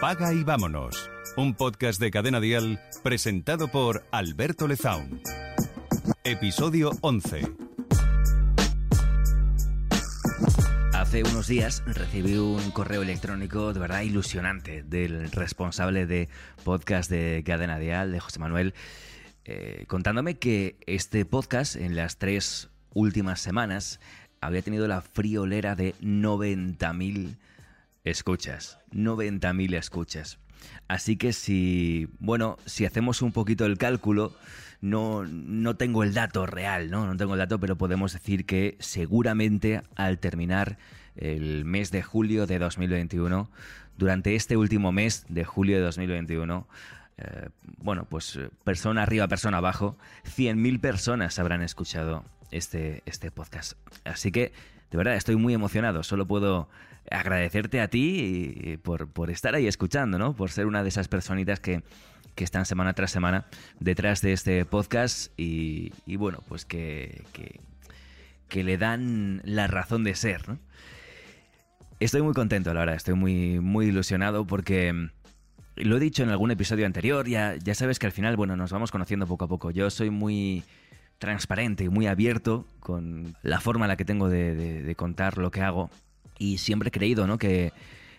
Apaga y vámonos. Un podcast de Cadena Dial presentado por Alberto Lezaun. Episodio 11. Hace unos días recibí un correo electrónico de verdad ilusionante del responsable de podcast de Cadena Dial, de José Manuel, eh, contándome que este podcast en las tres últimas semanas había tenido la friolera de 90.000 escuchas. 90.000 escuchas. Así que si, bueno, si hacemos un poquito el cálculo, no, no tengo el dato real, ¿no? No tengo el dato, pero podemos decir que seguramente al terminar el mes de julio de 2021, durante este último mes de julio de 2021, eh, bueno, pues persona arriba, persona abajo, 100.000 personas habrán escuchado este, este podcast. Así que, de verdad, estoy muy emocionado. Solo puedo agradecerte a ti por, estar ahí escuchando, ¿no? Por ser una de esas personitas que, están semana tras semana detrás de este podcast y, bueno, pues que, que, le dan la razón de ser. Estoy muy contento, la verdad, estoy muy, muy ilusionado porque lo he dicho en algún episodio anterior, ya, ya sabes que al final, bueno, nos vamos conociendo poco a poco. Yo soy muy transparente y muy abierto con la forma en la que tengo de, contar lo que hago. Y siempre he creído, ¿no? Que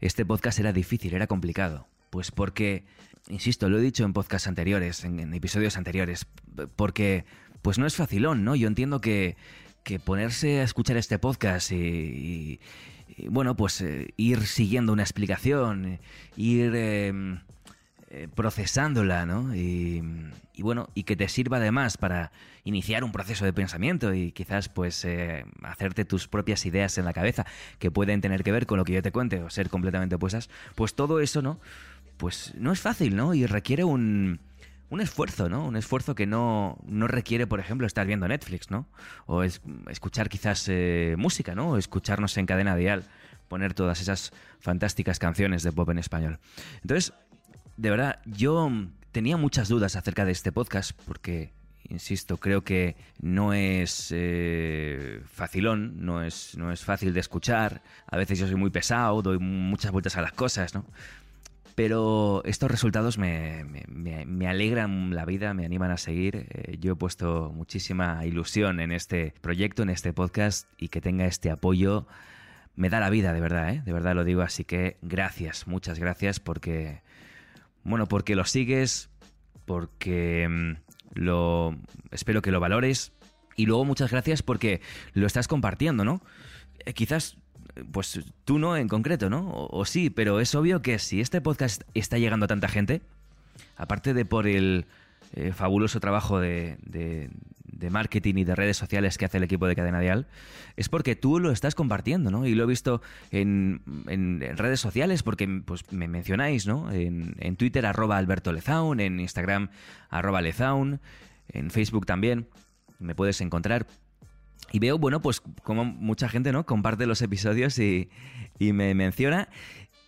este podcast era difícil, era complicado. Pues porque, insisto, lo he dicho en podcasts anteriores, en, episodios anteriores, porque pues no es facilón, ¿no? Yo entiendo que, que ponerse a escuchar este podcast y, bueno, pues eh, ir siguiendo una explicación, ir em, eh, procesándola, ¿no? Y, bueno, y que te sirva además para iniciar un proceso de pensamiento y quizás pues eh, hacerte tus propias ideas en la cabeza que pueden tener que ver con lo que yo te cuente o ser completamente opuestas, pues todo eso, ¿no? Pues no es fácil, ¿no? Y requiere un, un esfuerzo, ¿no? Un esfuerzo que no, no requiere, por ejemplo, estar viendo Netflix, ¿no? O es, escuchar quizás eh, música, ¿no? O escucharnos en cadena dial, poner todas esas fantásticas canciones de pop en español. Entonces, de verdad, yo tenía muchas dudas acerca de este podcast porque, insisto, creo que no es eh, facilón, no es, no es fácil de escuchar. A veces yo soy muy pesado, doy muchas vueltas a las cosas, ¿no? Pero estos resultados me, me, alegran la vida, me animan a seguir. Eh, yo he puesto muchísima ilusión en este proyecto, en este podcast y que tenga este apoyo me da la vida, de verdad, ¿eh? De verdad lo digo, así que gracias, muchas gracias porque bueno, porque lo sigues, porque mm, lo espero que lo valores y luego muchas gracias porque lo estás compartiendo, ¿no? Eh, quizás pues tú no en concreto, ¿no? o, sí, pero es obvio que si este podcast está llegando a tanta gente, aparte de por el eh, fabuloso trabajo de, de, marketing y de redes sociales que hace el equipo de Cadena Dial, es porque tú lo estás compartiendo, ¿no? Y lo he visto en, en, redes sociales porque pues, me mencionáis, ¿no? En, en, Twitter arroba Alberto Lezaun, en Instagram arroba Lezaun, en Facebook también, me puedes encontrar. Y veo, bueno, pues como mucha gente, ¿no? Comparte los episodios y, y me menciona.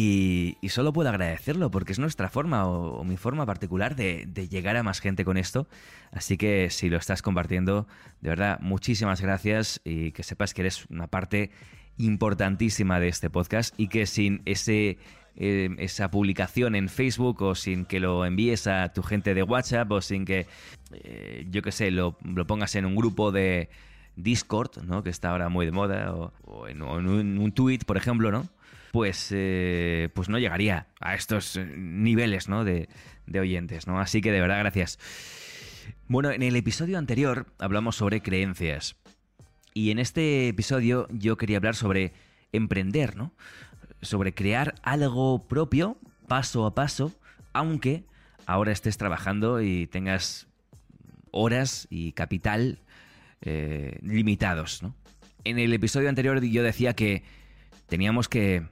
Y, solo puedo agradecerlo porque es nuestra forma o, mi forma particular de, llegar a más gente con esto. Así que si lo estás compartiendo, de verdad, muchísimas gracias y que sepas que eres una parte importantísima de este podcast y que sin ese, eh, esa publicación en Facebook o sin que lo envíes a tu gente de WhatsApp o sin que, eh, yo qué sé, lo, pongas en un grupo de Discord, ¿no? que está ahora muy de moda, o, en, un, en un tweet, por ejemplo, ¿no? Pues, eh, pues no llegaría a estos eh, niveles ¿no? de, de oyentes. ¿no? Así que de verdad, gracias. Bueno, en el episodio anterior hablamos sobre creencias. Y en este episodio yo quería hablar sobre emprender, ¿no? Sobre crear algo propio, paso a paso, aunque ahora estés trabajando y tengas horas y capital eh, limitados, ¿no? En el episodio anterior yo decía que teníamos que,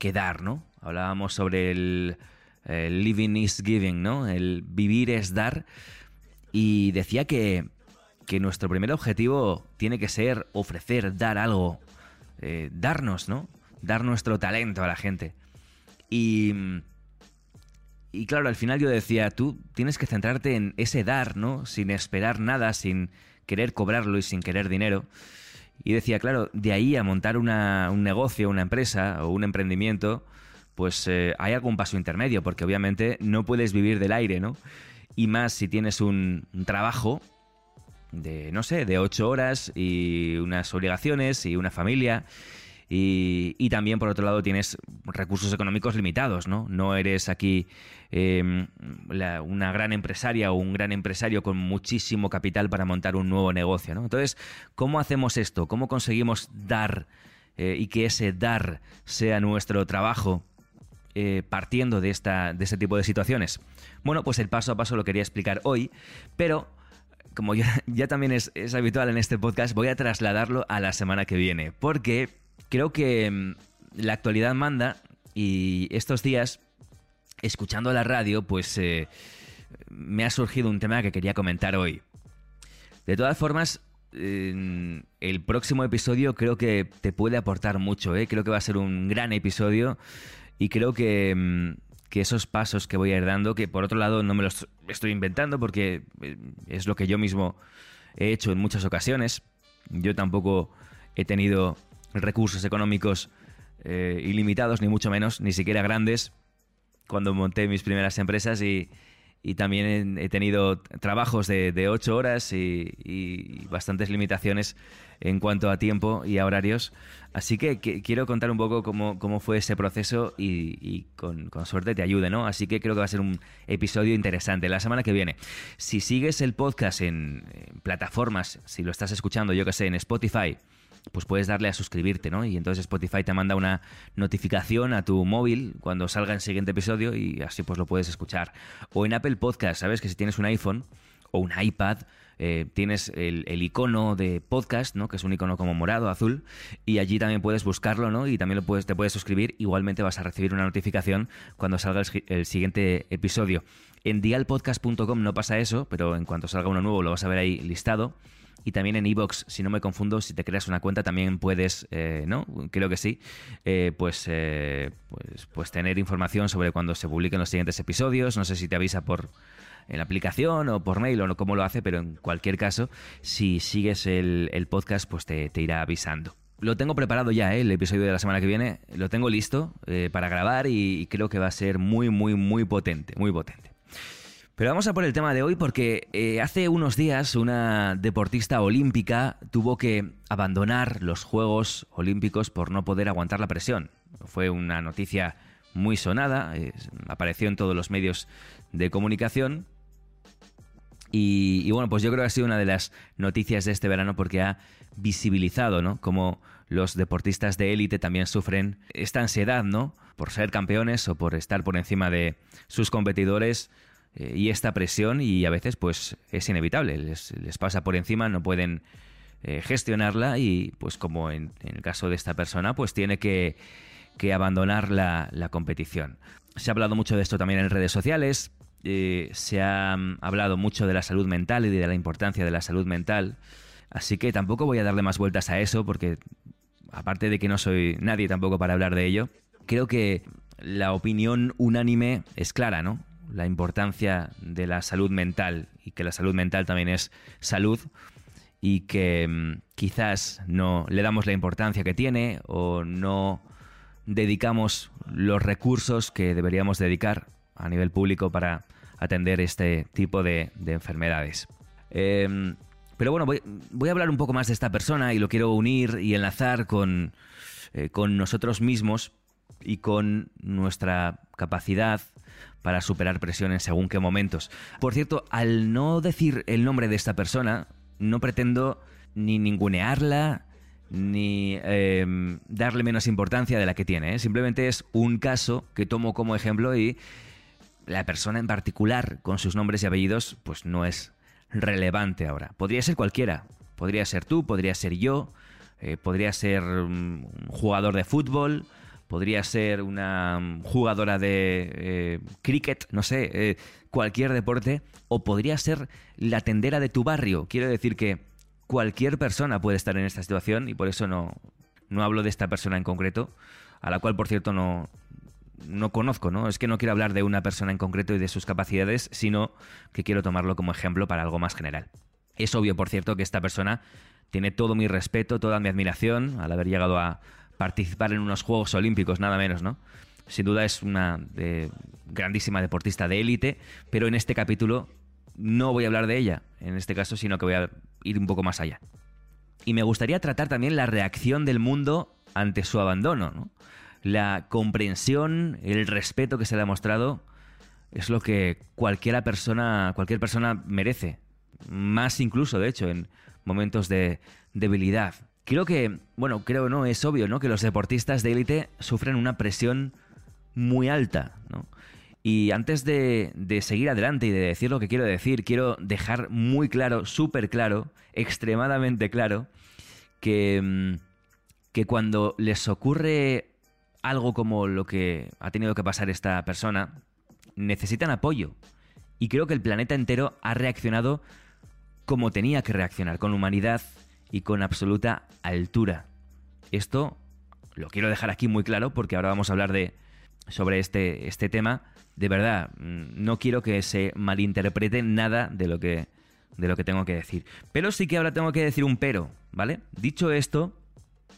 que dar, ¿no? Hablábamos sobre el, living is giving, ¿no? El vivir es dar. Y decía que, que nuestro primer objetivo tiene que ser ofrecer, dar algo, eh, darnos, ¿no? Dar nuestro talento a la gente. Y, y claro, al final yo decía, tú tienes que centrarte en ese dar, ¿no? Sin esperar nada, sin querer cobrarlo y sin querer dinero. Y decía, claro, de ahí a montar una, un negocio, una empresa o un emprendimiento, pues eh, hay algún paso intermedio, porque obviamente no puedes vivir del aire, ¿no? Y más si tienes un, trabajo de, no sé, de ocho horas y unas obligaciones y una familia. Y, también, por otro lado, tienes recursos económicos limitados, ¿no? No eres aquí em, una gran empresaria o un gran empresario con muchísimo capital para montar un nuevo negocio, ¿no? Entonces, ¿cómo hacemos esto? ¿Cómo conseguimos dar eh, y que ese dar sea nuestro trabajo eh, partiendo de, esta, de este tipo de situaciones? Bueno, pues el paso a paso lo quería explicar hoy, pero como ya, ya también es, habitual en este podcast, voy a trasladarlo a la semana que viene, porque creo que mm, la actualidad manda y estos días, escuchando la radio, pues eh, me ha surgido un tema que quería comentar hoy. De todas formas, el próximo episodio creo que te puede aportar mucho, ¿eh? creo que va a ser un gran episodio y creo mm, que, esos pasos que voy a ir dando, que por otro lado no me los estoy inventando porque eh, es lo que yo mismo he hecho en muchas ocasiones. Yo tampoco he tenido recursos económicos eh, ilimitados, ni mucho menos, ni siquiera grandes, cuando monté mis primeras empresas y, también he tenido trabajos de, de ocho horas y, bastantes limitaciones en cuanto a tiempo y a horarios. Así que, quiero contar un poco cómo, cómo fue ese proceso y, con, suerte te ayude, ¿no? Así que creo que va a ser un episodio interesante. La semana que viene, si sigues el podcast en, en plataformas, si lo estás escuchando, yo que sé, en Spotify, pues puedes darle a suscribirte, ¿no? Y entonces Spotify te manda una notificación a tu móvil cuando salga el siguiente episodio y así pues lo puedes escuchar. O en Apple Podcast, ¿sabes? Que si tienes un iPhone o un iPad, eh, tienes el, icono de podcast, ¿no? Que es un icono como morado, azul, y allí también puedes buscarlo, ¿no? Y también lo puedes, te puedes suscribir. Igualmente vas a recibir una notificación cuando salga el, el siguiente episodio. En dialpodcast.com no pasa eso, pero en cuanto salga uno nuevo lo vas a ver ahí listado. Y también en Evox, si no me confundo, si te creas una cuenta también puedes, eh, ¿no? Creo que sí, eh, pues, eh, pues, pues tener información sobre cuando se publiquen los siguientes episodios. No sé si te avisa por en la aplicación o por mail o no cómo lo hace, pero en cualquier caso, si sigues el, podcast, pues te, irá avisando. Lo tengo preparado ya, el episodio de la semana que viene. Lo tengo listo para grabar y creo que va a ser muy, muy, muy potente, muy potente. Pero vamos a por el tema de hoy porque eh, hace unos días una deportista olímpica tuvo que abandonar los Juegos Olímpicos por no poder aguantar la presión. Fue una noticia muy sonada, apareció en todos los medios de comunicación. Y, bueno, pues yo creo que ha sido una de las noticias de este verano porque ha visibilizado, ¿no? Cómo los deportistas de élite también sufren esta ansiedad, ¿no? Por ser campeones o por estar por encima de sus competidores eh, y esta presión y a veces pues es inevitable, les, pasa por encima, no pueden eh, gestionarla y pues como en, el caso de esta persona pues tiene que, abandonar la, competición. Se ha hablado mucho de esto también en redes sociales, eh, se ha mm, hablado mucho de la salud mental y de la importancia de la salud mental, así que tampoco voy a darle más vueltas a eso porque aparte de que no soy nadie tampoco para hablar de ello, creo que la opinión unánime es clara, ¿no? La importancia de la salud mental y que la salud mental también es salud y que mm, quizás no le damos la importancia que tiene o no dedicamos los recursos que deberíamos dedicar a nivel público para atender este tipo de, enfermedades. Em, pero bueno, voy, a hablar un poco más de esta persona y lo quiero unir y enlazar con, eh, con nosotros mismos y con nuestra capacidad para superar presiones según qué momentos. Por cierto, al no decir el nombre de esta persona, no pretendo ni ningunearla, ni em, darle menos importancia de la que tiene. ¿eh? Simplemente es un caso que tomo como ejemplo y la persona en particular, con sus nombres y apellidos, pues no es relevante ahora. Podría ser cualquiera. Podría ser tú, podría ser yo, eh, podría ser un jugador de fútbol, podría ser una mm, jugadora de eh, cricket, no sé, eh, cualquier deporte, o podría ser la tendera de tu barrio. Quiero decir que cualquier persona puede estar en esta situación y por eso no, no hablo de esta persona en concreto, a la cual, por cierto, no, no conozco, ¿no? Es que no quiero hablar de una persona en concreto y de sus capacidades, sino que quiero tomarlo como ejemplo para algo más general. Es obvio, por cierto, que esta persona tiene todo mi respeto, toda mi admiración al haber llegado a, participar en unos Juegos Olímpicos, nada menos, ¿no? sin duda es una grandísima deportista de élite, pero en este capítulo no voy a hablar de ella, en este caso, sino que voy a ir un poco más allá. Y me gustaría tratar también la reacción del mundo ante su abandono. La comprensión, el respeto que se le ha mostrado es lo que cualquiera persona, cualquier persona merece. Más incluso, de hecho, en momentos de debilidad. Creo que, bueno, creo no, es obvio, ¿no? Que los deportistas de élite sufren una presión muy alta, ¿no? Y antes de, seguir adelante y de decir lo que quiero decir, quiero dejar muy claro, súper claro, extremadamente claro, que, mm, que cuando les ocurre algo como lo que ha tenido que pasar esta persona, necesitan apoyo. Y creo que el planeta entero ha reaccionado como tenía que reaccionar, con humanidad y con absoluta altura. Esto lo quiero dejar aquí muy claro porque ahora vamos a hablar de sobre este, este tema. De verdad, mm, no quiero que se malinterprete nada de lo que de lo que tengo que decir. Pero sí que ahora tengo que decir un pero, ¿vale? Dicho esto,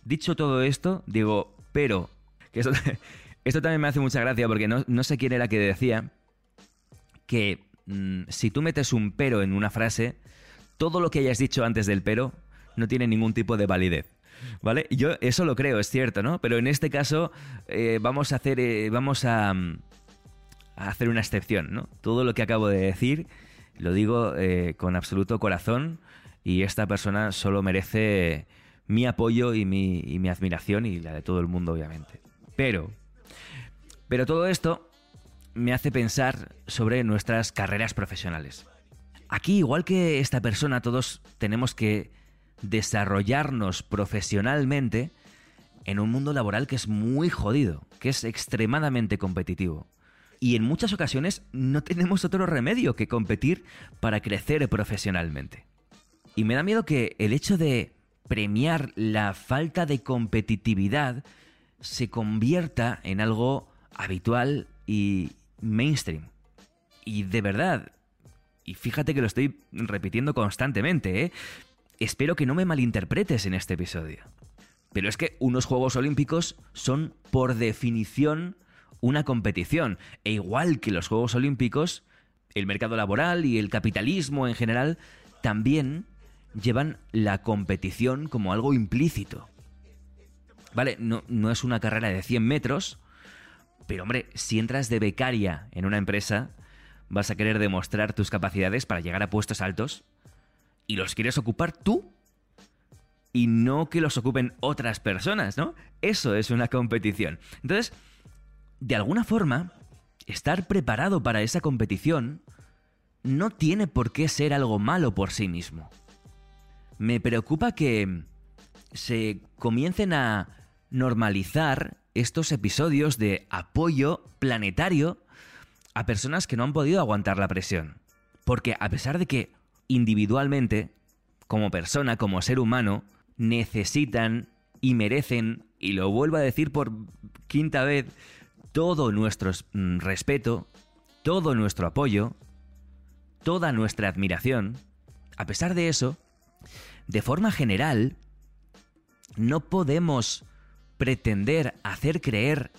dicho todo esto, digo, pero, esto también me hace mucha gracia porque no, no sé quién era que decía que mm, si tú metes un pero en una frase, todo lo que hayas dicho antes del pero no tiene ningún tipo de validez. ¿Vale? Yo eso lo creo, es cierto, ¿no? Pero en este caso eh, vamos a hacer. Eh, vamos a, hacer una excepción, ¿no? Todo lo que acabo de decir lo digo eh, con absoluto corazón y esta persona solo merece mi apoyo y mi, y mi admiración y la de todo el mundo, obviamente. Pero. Pero todo esto me hace pensar sobre nuestras carreras profesionales. Aquí, igual que esta persona, todos tenemos que desarrollarnos profesionalmente en un mundo laboral que es muy jodido, que es extremadamente competitivo. Y en muchas ocasiones no tenemos otro remedio que competir para crecer profesionalmente. Y me da miedo que el hecho de premiar la falta de competitividad se convierta en algo habitual y mainstream. Y de verdad, y fíjate que lo estoy repitiendo constantemente, ¿eh? Espero que no me malinterpretes en este episodio. Pero es que unos Juegos Olímpicos son, por definición, una competición. E igual que los Juegos Olímpicos, el mercado laboral y el capitalismo en general también llevan la competición como algo implícito. Vale, no, es una carrera de 100 metros, pero hombre, si entras de becaria en una empresa, vas a querer demostrar tus capacidades para llegar a puestos altos y los quieres ocupar tú y no que los ocupen otras personas, ¿no? Eso es una competición. Entonces, de alguna forma, estar preparado para esa competición no tiene por qué ser algo malo por sí mismo. Me preocupa que se comiencen a normalizar estos episodios de apoyo planetario a personas que no han podido aguantar la presión. Porque a pesar de que individualmente, como persona, como ser humano, necesitan y merecen, y lo vuelvo a decir por quinta vez, todo nuestro mm, respeto, todo nuestro apoyo, toda nuestra admiración, a pesar de eso, de forma general, no podemos pretender hacer creer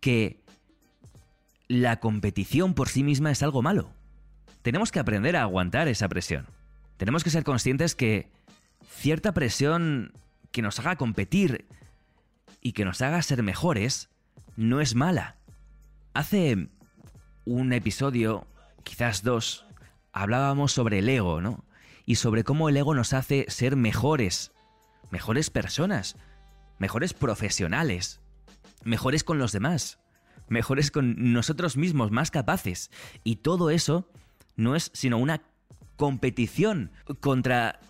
que la competición por sí misma es algo malo. Tenemos que aprender a aguantar esa presión. Tenemos que ser conscientes que cierta presión que nos haga competir y que nos haga ser mejores no es mala. Hace un episodio, quizás dos, hablábamos sobre el ego, ¿no? Y sobre cómo el ego nos hace ser mejores, mejores personas, mejores profesionales, mejores con los demás, mejores con nosotros mismos, más capaces. Y todo eso no es sino una competición contra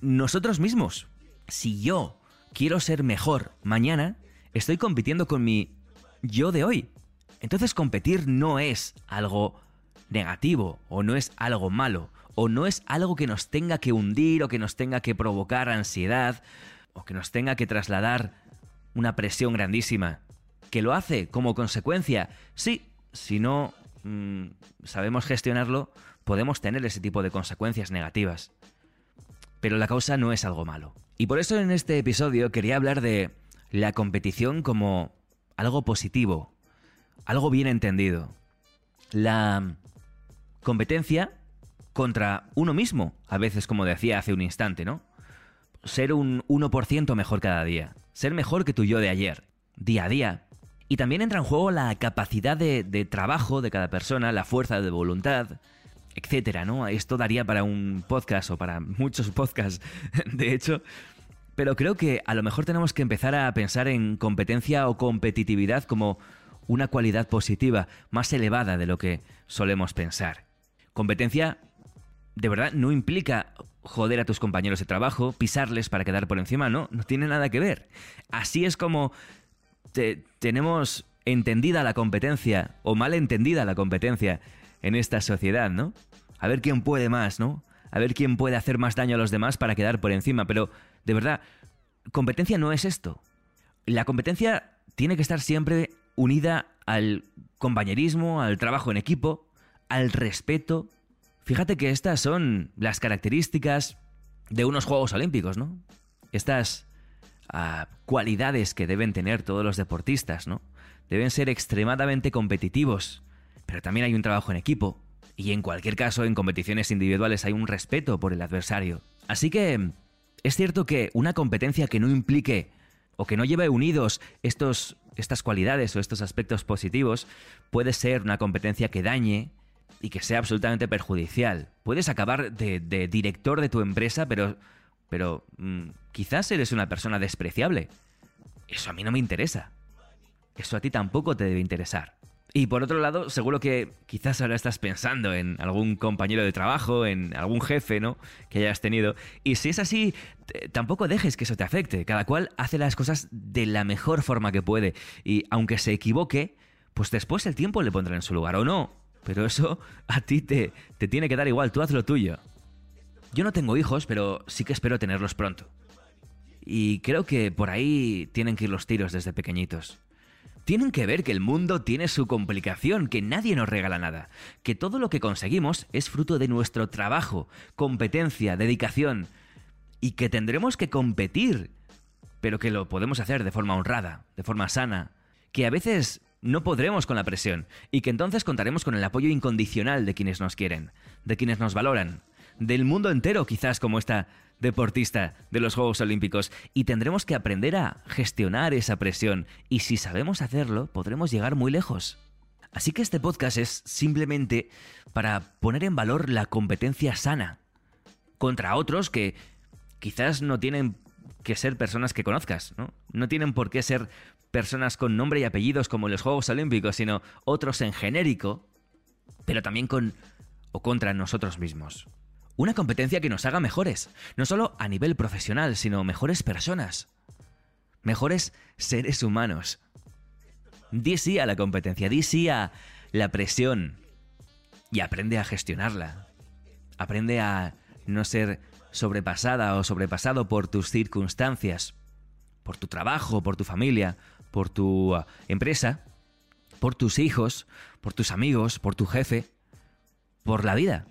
nosotros mismos. Si yo quiero ser mejor mañana, estoy compitiendo con mi yo de hoy. Entonces competir no es algo negativo o no es algo malo o no es algo que nos tenga que hundir o que nos tenga que provocar ansiedad o que nos tenga que trasladar una presión grandísima. ¿Que lo hace como consecuencia? Sí, si no Mm, sabemos gestionarlo, podemos tener ese tipo de consecuencias negativas. Pero la causa no es algo malo. Y por eso en este episodio quería hablar de la competición como algo positivo, algo bien entendido. La competencia contra uno mismo, a veces como decía hace un instante, ¿no? Ser un 1% mejor cada día, ser mejor que tu yo de ayer, día a día. Y también entra en juego la capacidad de, trabajo de cada persona, la fuerza de voluntad, etcétera, ¿no? Esto daría para un podcast o para muchos podcasts, de hecho. Pero creo que a lo mejor tenemos que empezar a pensar en competencia o competitividad como una cualidad positiva más elevada de lo que solemos pensar. Competencia de verdad no implica joder a tus compañeros de trabajo, pisarles para quedar por encima, no, no tiene nada que ver. Así es como tenemos entendida la competencia o mal entendida la competencia en esta sociedad, ¿no? A ver quién puede más, ¿no? A ver quién puede hacer más daño a los demás para quedar por encima, pero de verdad, competencia no es esto. La competencia tiene que estar siempre unida al compañerismo, al trabajo en equipo, al respeto. Fíjate que estas son las características de unos Juegos Olímpicos, ¿no? Estas ah, cualidades que deben tener todos los deportistas, ¿no? Deben ser extremadamente competitivos, pero también hay un trabajo en equipo, y en cualquier caso en competiciones individuales hay un respeto por el adversario. Así que es cierto que una competencia que no implique o que no lleve unidos estos, estas cualidades o estos aspectos positivos puede ser una competencia que dañe y que sea absolutamente perjudicial. Puedes acabar de, director de tu empresa, pero, pero mm, quizás eres una persona despreciable. Eso a mí no me interesa. Eso a ti tampoco te debe interesar. Y por otro lado, seguro que quizás ahora estás pensando en algún compañero de trabajo, en algún jefe, ¿no? Que hayas tenido. Y si es así, tampoco dejes que eso te afecte. Cada cual hace las cosas de la mejor forma que puede. Y aunque se equivoque, pues después el tiempo le pondrá en su lugar o no. Pero eso a ti te, te tiene que dar igual, tú haz lo tuyo. Yo no tengo hijos, pero sí que espero tenerlos pronto. Y creo que por ahí tienen que ir los tiros desde pequeñitos tienen que ver que el mundo tiene su complicación, que nadie nos regala nada, que todo lo que conseguimos es fruto de nuestro trabajo, competencia, dedicación, y que tendremos que competir, pero que lo podemos hacer de forma honrada, de forma sana, que a veces no podremos con la presión, y que entonces contaremos con el apoyo incondicional de quienes nos quieren, de quienes nos valoran, del mundo entero quizás como esta deportista de los Juegos Olímpicos y tendremos que aprender a gestionar esa presión y si sabemos hacerlo podremos llegar muy lejos. Así que este podcast es simplemente para poner en valor la competencia sana contra otros que quizás no tienen que ser personas que conozcas, ¿no? No tienen por qué ser personas con nombre y apellidos como en los Juegos Olímpicos, sino otros en genérico, pero también con o contra nosotros mismos. Una competencia que nos haga mejores, no solo a nivel profesional, sino mejores personas, mejores seres humanos. Di sí a la competencia, di sí a la presión y aprende a gestionarla. Aprende a no ser sobrepasada o sobrepasado por tus circunstancias, por tu trabajo, por tu familia, por tu uh, empresa, por tus hijos, por tus amigos, por tu jefe, por la vida.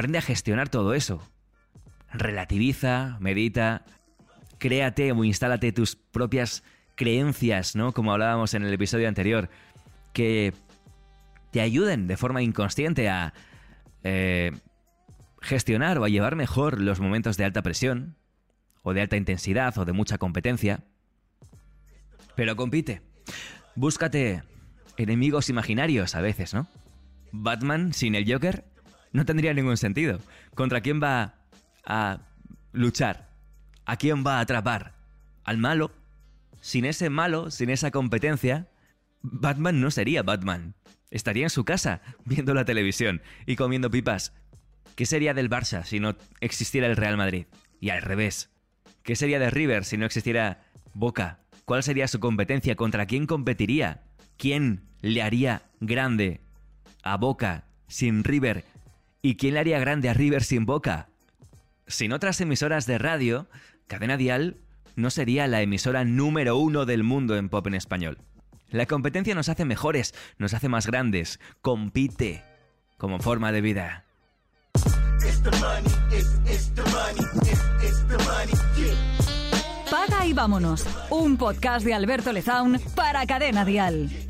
Aprende a gestionar todo eso. Relativiza, medita, créate o instálate tus propias creencias, ¿no? Como hablábamos en el episodio anterior, que te ayuden de forma inconsciente a eh, gestionar o a llevar mejor los momentos de alta presión, o de alta intensidad, o de mucha competencia. Pero compite. Búscate enemigos imaginarios a veces, ¿no? Batman sin el Joker no tendría ningún sentido. ¿Contra quién va a luchar? ¿A quién va a atrapar? ¿Al malo? Sin ese malo, sin esa competencia, Batman no sería Batman. Estaría en su casa, viendo la televisión y comiendo pipas. ¿Qué sería del Barça si no existiera el Real Madrid? Y al revés. ¿Qué sería de River si no existiera Boca? ¿Cuál sería su competencia? ¿Contra quién competiría? ¿Quién le haría grande a Boca sin River ¿Y quién le haría grande a River sin boca? Sin otras emisoras de radio, Cadena Dial no sería la emisora número uno del mundo en pop en español. La competencia nos hace mejores, nos hace más grandes, compite como forma de vida. Paga y vámonos, un podcast de Alberto Lezaun para Cadena Dial.